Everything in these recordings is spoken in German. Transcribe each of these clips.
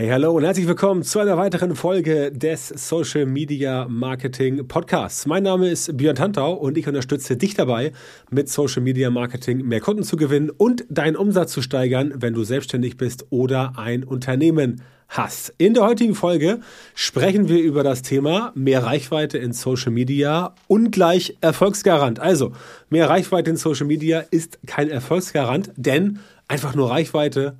Hey, hallo und herzlich willkommen zu einer weiteren Folge des Social Media Marketing Podcasts. Mein Name ist Björn Tantau und ich unterstütze dich dabei, mit Social Media Marketing mehr Kunden zu gewinnen und deinen Umsatz zu steigern, wenn du selbstständig bist oder ein Unternehmen hast. In der heutigen Folge sprechen wir über das Thema mehr Reichweite in Social Media ungleich Erfolgsgarant. Also, mehr Reichweite in Social Media ist kein Erfolgsgarant, denn einfach nur Reichweite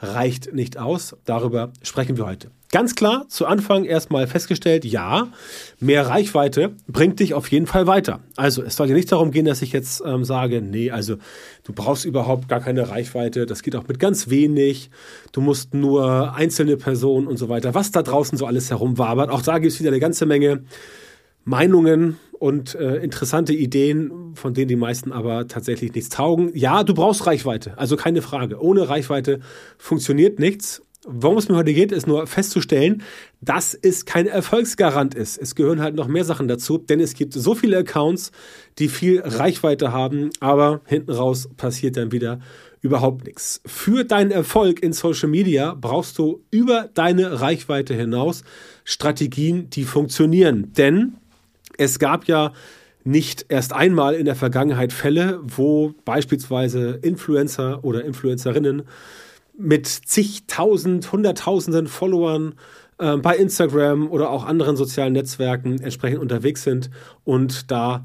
reicht nicht aus. Darüber sprechen wir heute. Ganz klar, zu Anfang erstmal festgestellt, ja, mehr Reichweite bringt dich auf jeden Fall weiter. Also es soll ja nicht darum gehen, dass ich jetzt ähm, sage, nee, also du brauchst überhaupt gar keine Reichweite, das geht auch mit ganz wenig, du musst nur einzelne Personen und so weiter, was da draußen so alles herumwabert. Auch da gibt es wieder eine ganze Menge Meinungen und äh, interessante Ideen, von denen die meisten aber tatsächlich nichts taugen. Ja, du brauchst Reichweite, also keine Frage. Ohne Reichweite funktioniert nichts. Worum es mir heute geht, ist nur festzustellen, dass es kein Erfolgsgarant ist. Es gehören halt noch mehr Sachen dazu, denn es gibt so viele Accounts, die viel Reichweite haben, aber hinten raus passiert dann wieder überhaupt nichts. Für deinen Erfolg in Social Media brauchst du über deine Reichweite hinaus Strategien, die funktionieren. Denn es gab ja nicht erst einmal in der Vergangenheit Fälle, wo beispielsweise Influencer oder Influencerinnen mit zigtausend, hunderttausenden Followern äh, bei Instagram oder auch anderen sozialen Netzwerken entsprechend unterwegs sind und da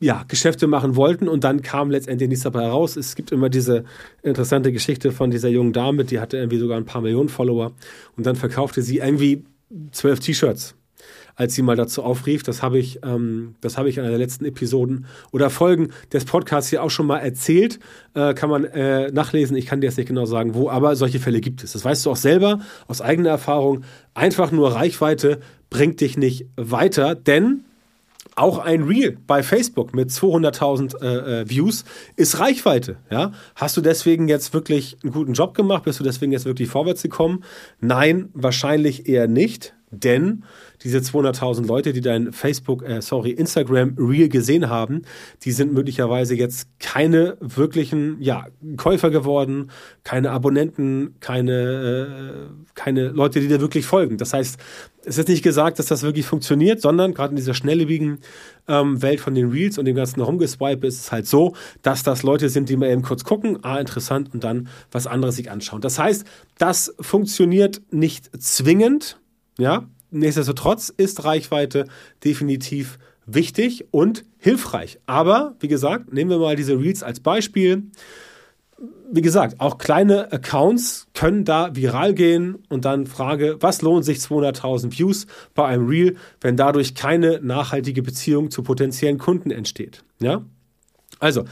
ja, Geschäfte machen wollten und dann kam letztendlich nichts dabei heraus. Es gibt immer diese interessante Geschichte von dieser jungen Dame, die hatte irgendwie sogar ein paar Millionen Follower und dann verkaufte sie irgendwie zwölf T-Shirts als sie mal dazu aufrief. Das habe ich, ähm, das habe ich in einer der letzten Episoden oder Folgen des Podcasts hier auch schon mal erzählt. Äh, kann man äh, nachlesen. Ich kann dir jetzt nicht genau sagen, wo, aber solche Fälle gibt es. Das weißt du auch selber aus eigener Erfahrung. Einfach nur Reichweite bringt dich nicht weiter, denn auch ein Reel bei Facebook mit 200.000 äh, äh, Views ist Reichweite. Ja? Hast du deswegen jetzt wirklich einen guten Job gemacht? Bist du deswegen jetzt wirklich vorwärts gekommen? Nein, wahrscheinlich eher nicht, denn diese 200.000 Leute, die dein Facebook, äh, sorry, Instagram Reel gesehen haben, die sind möglicherweise jetzt keine wirklichen, ja, Käufer geworden, keine Abonnenten, keine, äh, keine Leute, die dir wirklich folgen. Das heißt, es ist nicht gesagt, dass das wirklich funktioniert, sondern gerade in dieser schnelllebigen ähm, Welt von den Reels und dem ganzen Rumgeswipe ist es halt so, dass das Leute sind, die mal eben kurz gucken, ah, interessant, und dann was anderes sich anschauen. Das heißt, das funktioniert nicht zwingend, ja, Nichtsdestotrotz ist Reichweite definitiv wichtig und hilfreich. Aber, wie gesagt, nehmen wir mal diese Reels als Beispiel. Wie gesagt, auch kleine Accounts können da viral gehen und dann Frage, was lohnt sich 200.000 Views bei einem Reel, wenn dadurch keine nachhaltige Beziehung zu potenziellen Kunden entsteht? Ja? Also,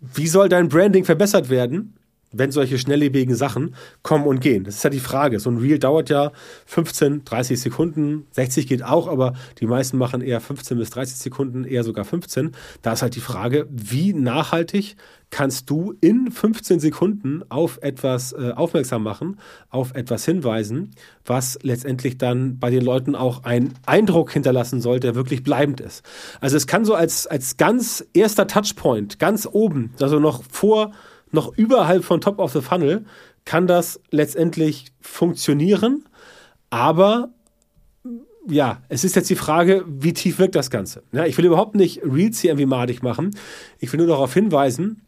wie soll dein Branding verbessert werden? Wenn solche schnelllebigen Sachen kommen und gehen. Das ist ja die Frage. So ein Reel dauert ja 15, 30 Sekunden. 60 geht auch, aber die meisten machen eher 15 bis 30 Sekunden, eher sogar 15. Da ist halt die Frage, wie nachhaltig kannst du in 15 Sekunden auf etwas äh, aufmerksam machen, auf etwas hinweisen, was letztendlich dann bei den Leuten auch einen Eindruck hinterlassen soll, der wirklich bleibend ist. Also es kann so als, als ganz erster Touchpoint, ganz oben, also noch vor noch überhalb von Top of the Funnel kann das letztendlich funktionieren. Aber ja, es ist jetzt die Frage, wie tief wirkt das Ganze. Ja, ich will überhaupt nicht Reels hier irgendwie madig machen. Ich will nur darauf hinweisen,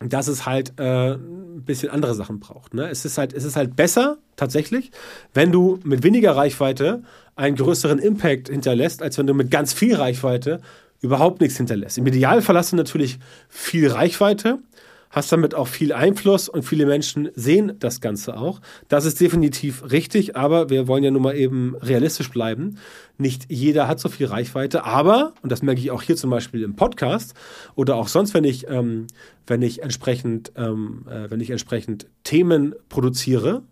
dass es halt äh, ein bisschen andere Sachen braucht. Ne? Es, ist halt, es ist halt besser, tatsächlich, wenn du mit weniger Reichweite einen größeren Impact hinterlässt, als wenn du mit ganz viel Reichweite überhaupt nichts hinterlässt. Im Idealfall hast du natürlich viel Reichweite, hast damit auch viel Einfluss und viele Menschen sehen das Ganze auch. Das ist definitiv richtig, aber wir wollen ja nun mal eben realistisch bleiben. Nicht jeder hat so viel Reichweite, aber, und das merke ich auch hier zum Beispiel im Podcast oder auch sonst, wenn ich, ähm, wenn ich entsprechend, ähm, äh, wenn ich entsprechend Themen produziere,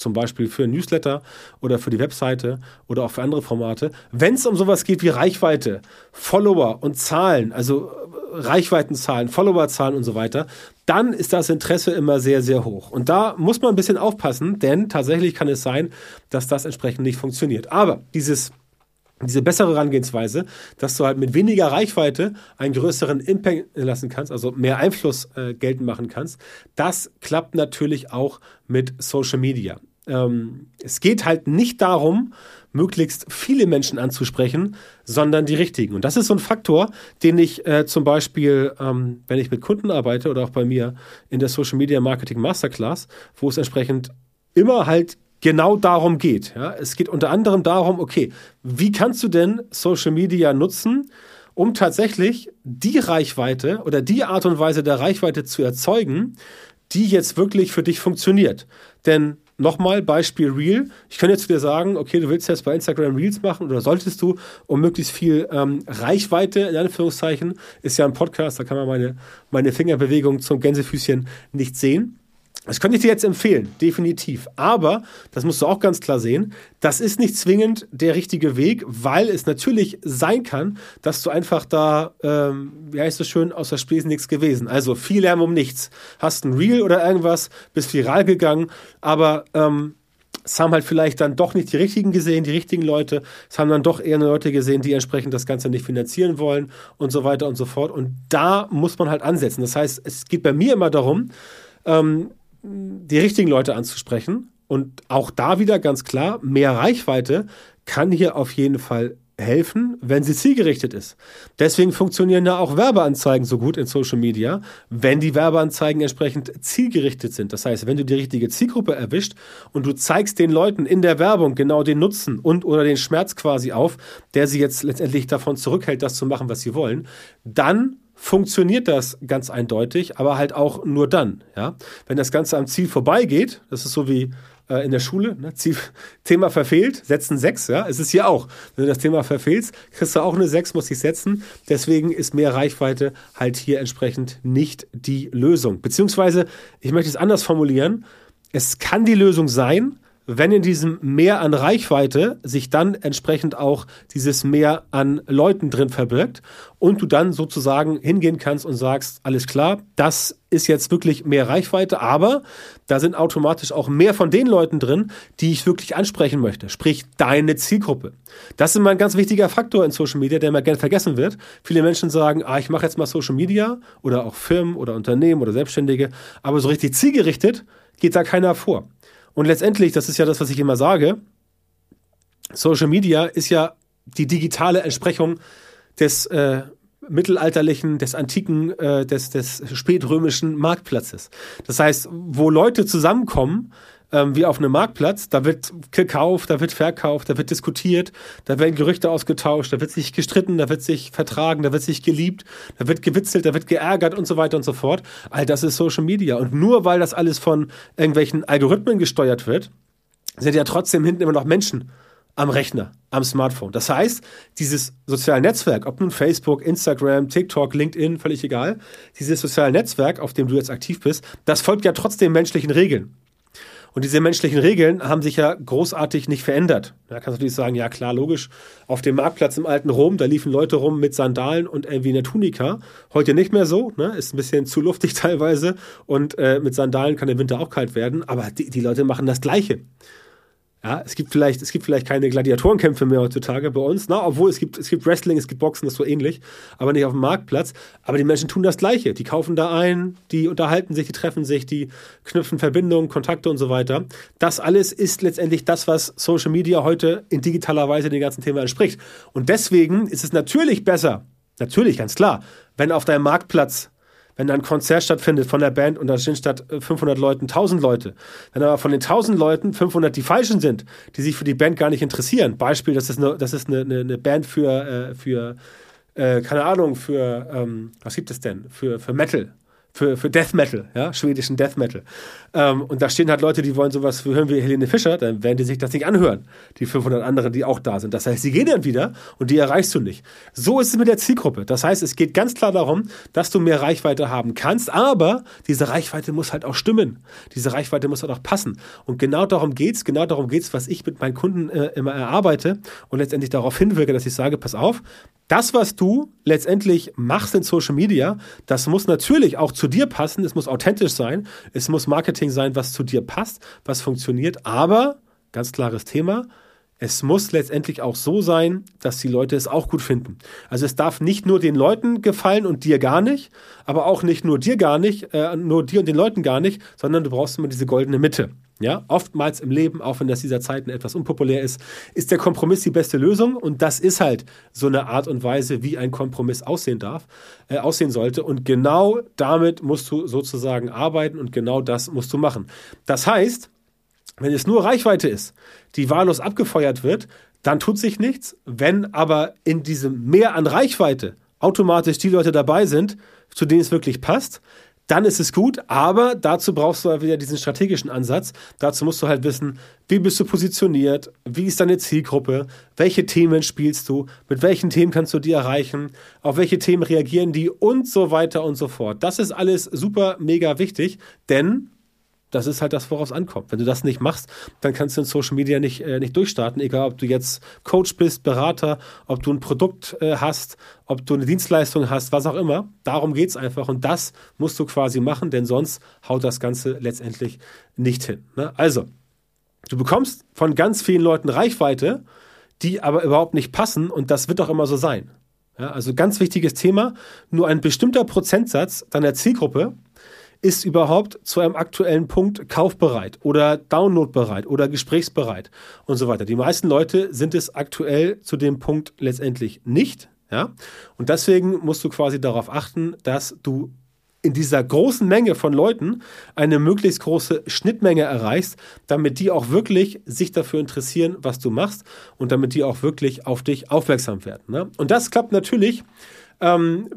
zum Beispiel für ein Newsletter oder für die Webseite oder auch für andere Formate. Wenn es um sowas geht wie Reichweite, Follower und Zahlen, also Reichweitenzahlen, Followerzahlen und so weiter, dann ist das Interesse immer sehr, sehr hoch. Und da muss man ein bisschen aufpassen, denn tatsächlich kann es sein, dass das entsprechend nicht funktioniert. Aber dieses diese bessere Herangehensweise, dass du halt mit weniger Reichweite einen größeren Impact lassen kannst, also mehr Einfluss äh, geltend machen kannst, das klappt natürlich auch mit Social Media. ähm, es geht halt nicht darum, möglichst viele Menschen anzusprechen, sondern die richtigen. Und das ist so ein Faktor, den ich äh, zum Beispiel, ähm, wenn ich mit Kunden arbeite oder auch bei mir in der Social Media Marketing Masterclass, wo es entsprechend immer halt genau darum geht. Ja? Es geht unter anderem darum, okay, wie kannst du denn Social Media nutzen, um tatsächlich die Reichweite oder die Art und Weise der Reichweite zu erzeugen, die jetzt wirklich für dich funktioniert. Denn nochmal Beispiel Reel. Ich könnte jetzt dir sagen, okay, du willst jetzt bei Instagram Reels machen oder solltest du, um möglichst viel ähm, Reichweite, in Anführungszeichen, ist ja ein Podcast, da kann man meine, meine Fingerbewegung zum Gänsefüßchen nicht sehen. Das könnte ich dir jetzt empfehlen, definitiv. Aber, das musst du auch ganz klar sehen, das ist nicht zwingend der richtige Weg, weil es natürlich sein kann, dass du einfach da, ähm, wie heißt es schön, aus der Spesen nichts gewesen. Also viel Lärm um nichts. Hast ein Reel oder irgendwas, bist viral gegangen, aber ähm, es haben halt vielleicht dann doch nicht die richtigen gesehen, die richtigen Leute. Es haben dann doch eher Leute gesehen, die entsprechend das Ganze nicht finanzieren wollen und so weiter und so fort. Und da muss man halt ansetzen. Das heißt, es geht bei mir immer darum, ähm, die richtigen Leute anzusprechen. Und auch da wieder ganz klar, mehr Reichweite kann hier auf jeden Fall helfen, wenn sie zielgerichtet ist. Deswegen funktionieren ja auch Werbeanzeigen so gut in Social Media, wenn die Werbeanzeigen entsprechend zielgerichtet sind. Das heißt, wenn du die richtige Zielgruppe erwischt und du zeigst den Leuten in der Werbung genau den Nutzen und oder den Schmerz quasi auf, der sie jetzt letztendlich davon zurückhält, das zu machen, was sie wollen, dann funktioniert das ganz eindeutig, aber halt auch nur dann. Ja? Wenn das Ganze am Ziel vorbeigeht, das ist so wie äh, in der Schule, ne? Ziel, Thema verfehlt, setzen sechs, ja, es ist hier auch. Wenn du das Thema verfehlst, kriegst du auch eine sechs, muss ich setzen. Deswegen ist mehr Reichweite halt hier entsprechend nicht die Lösung. Beziehungsweise, ich möchte es anders formulieren, es kann die Lösung sein, wenn in diesem Mehr an Reichweite sich dann entsprechend auch dieses Mehr an Leuten drin verbirgt und du dann sozusagen hingehen kannst und sagst, alles klar, das ist jetzt wirklich mehr Reichweite, aber da sind automatisch auch mehr von den Leuten drin, die ich wirklich ansprechen möchte, sprich deine Zielgruppe. Das ist immer ein ganz wichtiger Faktor in Social Media, der immer gern vergessen wird. Viele Menschen sagen, ah, ich mache jetzt mal Social Media oder auch Firmen oder Unternehmen oder Selbstständige, aber so richtig zielgerichtet geht da keiner vor. Und letztendlich, das ist ja das, was ich immer sage, Social Media ist ja die digitale Entsprechung des äh, mittelalterlichen, des antiken, äh, des, des spätrömischen Marktplatzes. Das heißt, wo Leute zusammenkommen, ähm, wie auf einem Marktplatz. Da wird gekauft, da wird verkauft, da wird diskutiert, da werden Gerüchte ausgetauscht, da wird sich gestritten, da wird sich vertragen, da wird sich geliebt, da wird gewitzelt, da wird geärgert und so weiter und so fort. All das ist Social Media. Und nur weil das alles von irgendwelchen Algorithmen gesteuert wird, sind ja trotzdem hinten immer noch Menschen am Rechner, am Smartphone. Das heißt, dieses soziale Netzwerk, ob nun Facebook, Instagram, TikTok, LinkedIn, völlig egal, dieses soziale Netzwerk, auf dem du jetzt aktiv bist, das folgt ja trotzdem menschlichen Regeln. Und diese menschlichen Regeln haben sich ja großartig nicht verändert. Da kannst du natürlich sagen, ja klar, logisch, auf dem Marktplatz im alten Rom, da liefen Leute rum mit Sandalen und irgendwie einer Tunika. Heute nicht mehr so, ne? ist ein bisschen zu luftig teilweise und äh, mit Sandalen kann der Winter auch kalt werden, aber die, die Leute machen das Gleiche. Ja, es gibt vielleicht, es gibt vielleicht keine Gladiatorenkämpfe mehr heutzutage bei uns, na, obwohl es gibt, es gibt Wrestling, es gibt Boxen, das ist so ähnlich, aber nicht auf dem Marktplatz. Aber die Menschen tun das Gleiche. Die kaufen da ein, die unterhalten sich, die treffen sich, die knüpfen Verbindungen, Kontakte und so weiter. Das alles ist letztendlich das, was Social Media heute in digitaler Weise dem ganzen Thema entspricht. Und deswegen ist es natürlich besser, natürlich, ganz klar, wenn auf deinem Marktplatz wenn ein Konzert stattfindet von der Band und da sind statt 500 äh, Leuten 1000 Leute, wenn aber von den 1000 Leuten 500 die falschen sind, die sich für die Band gar nicht interessieren. Beispiel, das ist eine, das ist eine, eine, eine Band für, äh, für äh, keine Ahnung, für, ähm, was gibt es denn? Für, für Metal für, für Death Metal, ja, schwedischen Death Metal. Ähm, und da stehen halt Leute, die wollen sowas hören wie Helene Fischer, dann werden die sich das nicht anhören, die 500 anderen, die auch da sind. Das heißt, sie gehen dann wieder und die erreichst du nicht. So ist es mit der Zielgruppe. Das heißt, es geht ganz klar darum, dass du mehr Reichweite haben kannst, aber diese Reichweite muss halt auch stimmen. Diese Reichweite muss halt auch passen. Und genau darum geht's, genau darum geht's, was ich mit meinen Kunden äh, immer erarbeite und letztendlich darauf hinwirke, dass ich sage, pass auf, das, was du letztendlich machst in Social Media, das muss natürlich auch zu dir passen, es muss authentisch sein, es muss Marketing sein, was zu dir passt, was funktioniert, aber, ganz klares Thema, es muss letztendlich auch so sein, dass die Leute es auch gut finden. Also es darf nicht nur den Leuten gefallen und dir gar nicht, aber auch nicht nur dir gar nicht, äh, nur dir und den Leuten gar nicht, sondern du brauchst immer diese goldene Mitte. Ja, oftmals im Leben, auch wenn das dieser Zeiten etwas unpopulär ist, ist der Kompromiss die beste Lösung und das ist halt so eine Art und Weise, wie ein Kompromiss aussehen darf, äh, aussehen sollte und genau damit musst du sozusagen arbeiten und genau das musst du machen. Das heißt, wenn es nur Reichweite ist, die wahllos abgefeuert wird, dann tut sich nichts. Wenn aber in diesem Mehr an Reichweite automatisch die Leute dabei sind, zu denen es wirklich passt, dann ist es gut, aber dazu brauchst du halt wieder diesen strategischen Ansatz. Dazu musst du halt wissen, wie bist du positioniert, wie ist deine Zielgruppe, welche Themen spielst du, mit welchen Themen kannst du die erreichen, auf welche Themen reagieren die? Und so weiter und so fort. Das ist alles super, mega wichtig, denn das ist halt das, worauf es ankommt. Wenn du das nicht machst, dann kannst du in Social Media nicht, äh, nicht durchstarten, egal ob du jetzt Coach bist, Berater, ob du ein Produkt äh, hast, ob du eine Dienstleistung hast, was auch immer. Darum geht es einfach und das musst du quasi machen, denn sonst haut das Ganze letztendlich nicht hin. Ne? Also, du bekommst von ganz vielen Leuten Reichweite, die aber überhaupt nicht passen und das wird auch immer so sein. Ja, also ganz wichtiges Thema, nur ein bestimmter Prozentsatz deiner Zielgruppe ist überhaupt zu einem aktuellen Punkt kaufbereit oder downloadbereit oder gesprächsbereit und so weiter. Die meisten Leute sind es aktuell zu dem Punkt letztendlich nicht. Ja? Und deswegen musst du quasi darauf achten, dass du in dieser großen Menge von Leuten eine möglichst große Schnittmenge erreichst, damit die auch wirklich sich dafür interessieren, was du machst und damit die auch wirklich auf dich aufmerksam werden. Ne? Und das klappt natürlich ähm,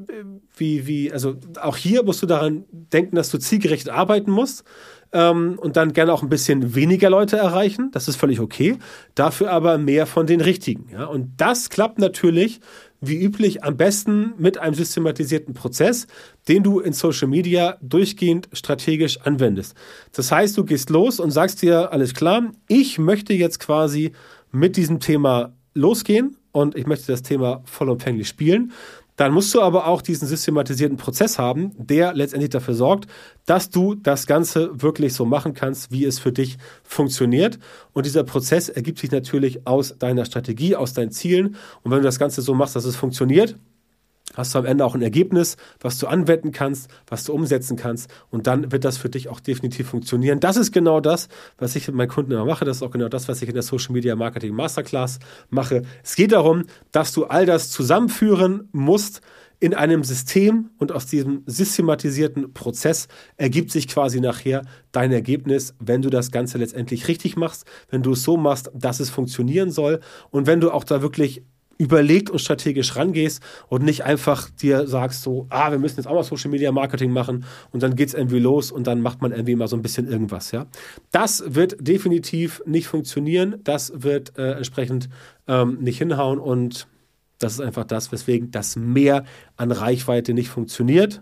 wie, wie, also auch hier musst du daran denken, dass du zielgerichtet arbeiten musst ähm, und dann gerne auch ein bisschen weniger Leute erreichen. Das ist völlig okay. Dafür aber mehr von den richtigen. Ja? Und das klappt natürlich wie üblich am besten mit einem systematisierten Prozess, den du in Social Media durchgehend strategisch anwendest. Das heißt, du gehst los und sagst dir, alles klar, ich möchte jetzt quasi mit diesem Thema losgehen und ich möchte das Thema vollumfänglich spielen. Dann musst du aber auch diesen systematisierten Prozess haben, der letztendlich dafür sorgt, dass du das Ganze wirklich so machen kannst, wie es für dich funktioniert. Und dieser Prozess ergibt sich natürlich aus deiner Strategie, aus deinen Zielen. Und wenn du das Ganze so machst, dass es funktioniert, hast du am Ende auch ein Ergebnis, was du anwenden kannst, was du umsetzen kannst und dann wird das für dich auch definitiv funktionieren. Das ist genau das, was ich mit meinen Kunden immer mache. Das ist auch genau das, was ich in der Social Media Marketing Masterclass mache. Es geht darum, dass du all das zusammenführen musst in einem System und aus diesem systematisierten Prozess ergibt sich quasi nachher dein Ergebnis, wenn du das Ganze letztendlich richtig machst, wenn du es so machst, dass es funktionieren soll und wenn du auch da wirklich überlegt und strategisch rangehst und nicht einfach dir sagst so, ah, wir müssen jetzt auch mal Social Media Marketing machen und dann geht es irgendwie los und dann macht man irgendwie mal so ein bisschen irgendwas, ja. Das wird definitiv nicht funktionieren, das wird äh, entsprechend ähm, nicht hinhauen und das ist einfach das, weswegen das Mehr an Reichweite nicht funktioniert.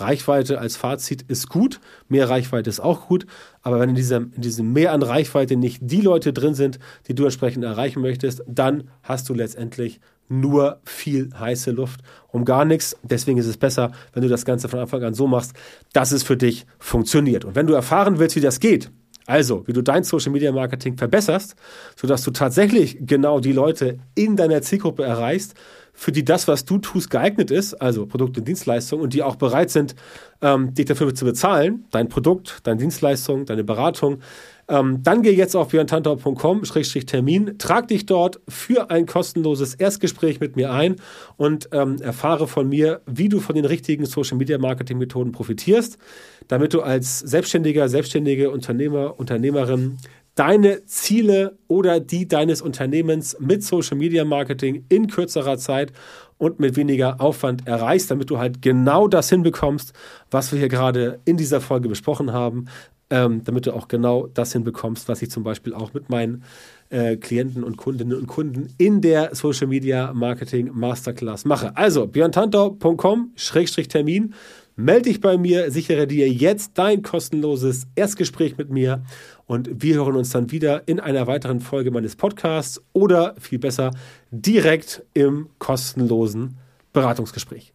Reichweite als Fazit ist gut, mehr Reichweite ist auch gut, aber wenn in diesem, in diesem Mehr an Reichweite nicht die Leute drin sind, die du entsprechend erreichen möchtest, dann hast du letztendlich nur viel heiße Luft um gar nichts. Deswegen ist es besser, wenn du das Ganze von Anfang an so machst, dass es für dich funktioniert. Und wenn du erfahren willst, wie das geht, also wie du dein Social Media Marketing verbesserst, sodass du tatsächlich genau die Leute in deiner Zielgruppe erreichst, für die das, was du tust, geeignet ist, also Produkte und Dienstleistungen, und die auch bereit sind, ähm, dich dafür zu bezahlen, dein Produkt, deine Dienstleistung, deine Beratung, ähm, dann geh jetzt auf björntantau.com-termin, trag dich dort für ein kostenloses Erstgespräch mit mir ein und ähm, erfahre von mir, wie du von den richtigen Social-Media-Marketing-Methoden profitierst, damit du als Selbstständiger, selbstständige Unternehmer, Unternehmerin deine Ziele oder die deines Unternehmens mit Social Media Marketing in kürzerer Zeit und mit weniger Aufwand erreichst, damit du halt genau das hinbekommst, was wir hier gerade in dieser Folge besprochen haben, ähm, damit du auch genau das hinbekommst, was ich zum Beispiel auch mit meinen äh, Klienten und Kundinnen und Kunden in der Social Media Marketing Masterclass mache. Also björntantau.com-termin Melde dich bei mir, sichere dir jetzt dein kostenloses Erstgespräch mit mir und wir hören uns dann wieder in einer weiteren Folge meines Podcasts oder viel besser direkt im kostenlosen Beratungsgespräch.